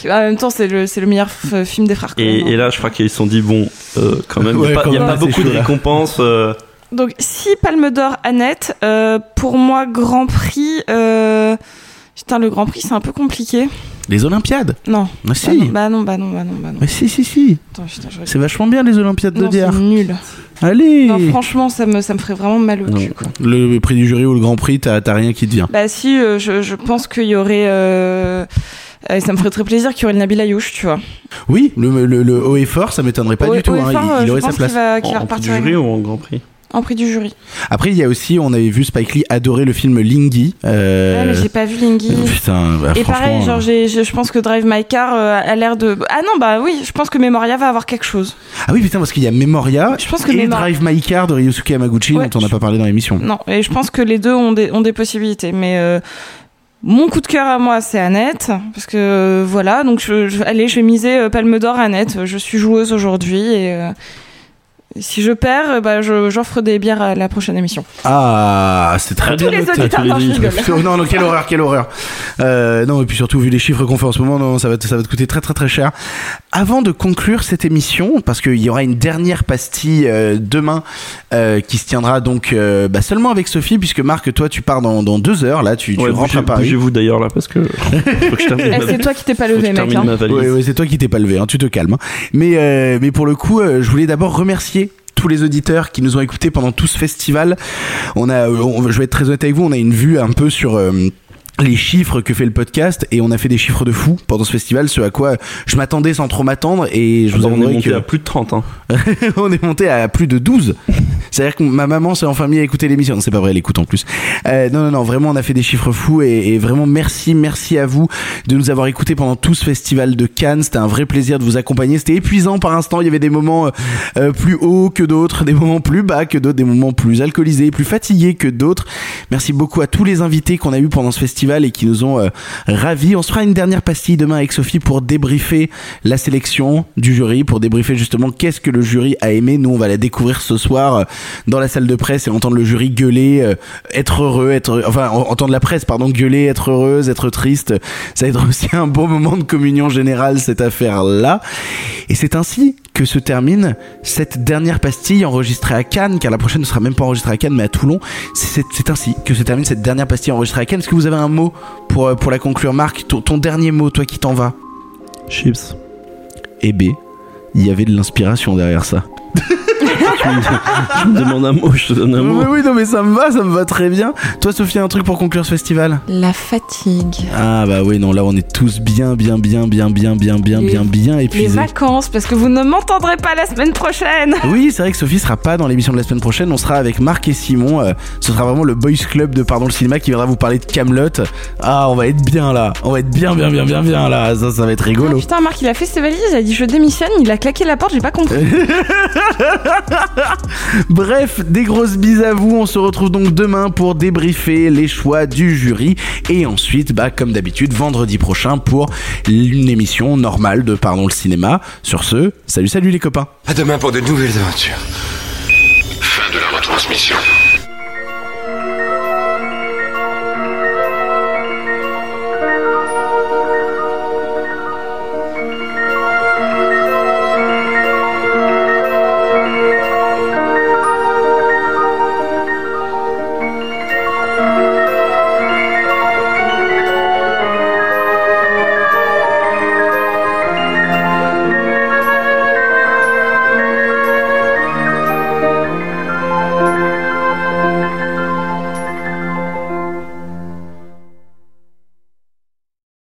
En même temps, c'est le, c'est le meilleur f- film des frères. Et, hein. et là, je crois qu'ils se sont dit, bon, euh, quand même, il Ouais, n'y a pas, y a pas beaucoup chaud, de récompenses. euh, Donc, si Palme d'Or, Annette, euh, pour moi, Grand Prix. Euh... Putain, le Grand Prix, c'est un peu compliqué. Les Olympiades Non. Ah, si. Bah non, bah non, bah non, bah non. Bah. Mais si, si, si. Je C'est vachement bien les Olympiades de Non, c'est nul. Allez Non, franchement, ça me, ça me ferait vraiment mal au non. cul. Quoi. Le prix du jury ou le Grand Prix, t'as t'as rien qui te vient. Bah si, euh, je, je pense qu'il y aurait... Euh... euh, ça me ferait très plaisir qu'il y aurait le Nabil Ayouch, tu vois. Oui, le, le, le haut et fort, ça m'étonnerait pas du tout. hein, il, aurait sa pense place. qu'il va, qu'il va en prix du jury ou en Grand Prix? En prix du jury. Après, il y a aussi, on avait vu Spike Lee adorer le film Lingy. Euh... Ouais, mais j'ai pas vu Lingy. Putain, bah, Et pareil, genre, euh, j'ai- je pense que Drive My Car euh, a l'air de. Ah non, bah oui, je pense que Memoria va avoir quelque chose. Ah oui, putain, parce qu'il y a Memoria Je pense que et Memor- Drive My Car de Ryosuke Yamaguchi, Ouais, dont on n'a pas parlé dans l'émission. Non, et je pense que les deux ont des, ont des possibilités. Mais euh, mon coup de cœur à moi, c'est Annette. Parce que euh, voilà, donc je, je- allez, je vais miser euh, Palme d'Or Annette. Je suis joueuse aujourd'hui et. Si je perds, bah, je- j'offre des bières à la prochaine émission. Ah, c'est très À tous bien. les noté. auditeurs, non, je rigole. Oh, non, non, quelle horreur, quelle horreur. Euh, non, et puis surtout, vu les chiffres qu'on fait en ce moment, non, ça va, te, ça va te coûter très, très, très cher. Avant de conclure cette émission, parce qu'il y aura une dernière pastille euh, demain euh, qui se tiendra donc euh, bah, seulement avec Sophie, puisque Marc, toi, tu pars dans, dans deux heures, là, tu, tu Ouais, rentres à Paris. Bougez-vous d'ailleurs là, parce que je Eh, c'est toi qui t'es pas levé, je mec. hein. Ouais, ouais, c'est toi qui t'es pas levé, hein, tu te calmes. hein. Mais, euh, mais pour le coup, euh, je voulais d'abord remercier tous les auditeurs qui nous ont écoutés pendant tout ce festival. On a, euh, je vais être très honnête avec vous, on a une vue un peu sur euh, les chiffres que fait le podcast et on a fait des chiffres de fou pendant ce festival, ce à quoi je m'attendais sans trop m'attendre et je vous Ah bah, on est avouerai monté que à plus de 30. Hein. on est monté à plus de 12. C'est-à-dire que ma maman s'est enfin mise à écouter l'émission. Non, c'est pas vrai, elle écoute en plus. Euh, non, non, non, vraiment, on a fait des chiffres fous et, et vraiment merci, merci à vous de nous avoir écoutés pendant tout ce festival de Cannes. C'était un vrai plaisir de vous accompagner. C'était épuisant par instant. Il y avait des moments euh, euh, plus hauts que d'autres, des moments plus bas que d'autres, des moments plus alcoolisés, plus fatigués que d'autres. Merci beaucoup à tous les invités qu'on a eu pendant ce festival et qui nous ont euh, ravis. On se fera une dernière pastille demain avec Sophie pour débriefer la sélection du jury, pour débriefer justement qu'est-ce que le jury a aimé. Nous, on va la découvrir ce soir euh, dans la salle de presse et entendre le jury gueuler, euh, être heureux, être, enfin, en- entendre la presse, pardon, gueuler, être heureuse, être triste. Ça va être aussi un bon moment de communion générale, cette affaire-là. Et c'est ainsi que se termine cette dernière pastille enregistrée à Cannes, car la prochaine ne sera même pas enregistrée à Cannes, mais à Toulon. C'est ainsi que se termine cette dernière pastille enregistrée à Cannes. Est-ce que vous avez un mot pour, euh, pour la conclure Marc, ton, dernier mot, toi qui t'en vas? Chips. et B. il y avait de l'inspiration derrière ça. Je me demande un mot, je te donne un mot. Oui, oui, non, mais ça me va, ça me va très bien. Toi, Sophie, un truc pour conclure ce festival La fatigue. Ah, bah oui, non, là, on est tous bien, bien, bien, bien, bien, bien, bien, Les- bien, bien Les épuisés. vacances, parce que vous ne m'entendrez pas la semaine prochaine. Oui, c'est vrai que Sophie sera pas dans l'émission de la semaine prochaine. On sera avec Marc et Simon. Euh, ce sera vraiment le boys club de Pardon le cinéma qui viendra vous parler de Camelot. Ah, on va être bien là. On va être bien, bien, bien, bien, bien là. Ça, ça va être rigolo. Putain, Marc, il a fait ses valises, il a dit je démissionne, il a claqué la porte, j'ai pas compris. Bref, des grosses bises à vous. On se retrouve donc demain pour débriefer les choix du jury. Et ensuite, bah, comme d'habitude, vendredi prochain pour une émission normale de Pardon le cinéma. Sur ce, salut, salut les copains. À demain pour de nouvelles aventures. Fin de la retransmission.